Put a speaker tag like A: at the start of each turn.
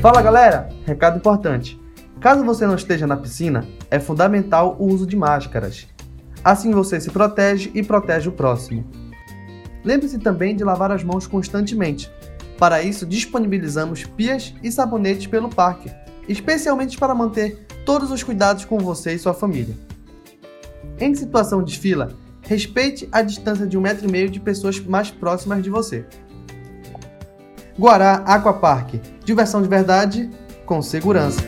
A: Fala galera, recado importante. Caso você não esteja na piscina, é fundamental o uso de máscaras. Assim você se protege e protege o próximo. Lembre-se também de lavar as mãos constantemente. Para isso, disponibilizamos pias e sabonetes pelo parque, especialmente para manter todos os cuidados com você e sua família. Em situação de fila, respeite a distância de um metro e meio de pessoas mais próximas de você. Guará Aquapark. Diversão de verdade com segurança.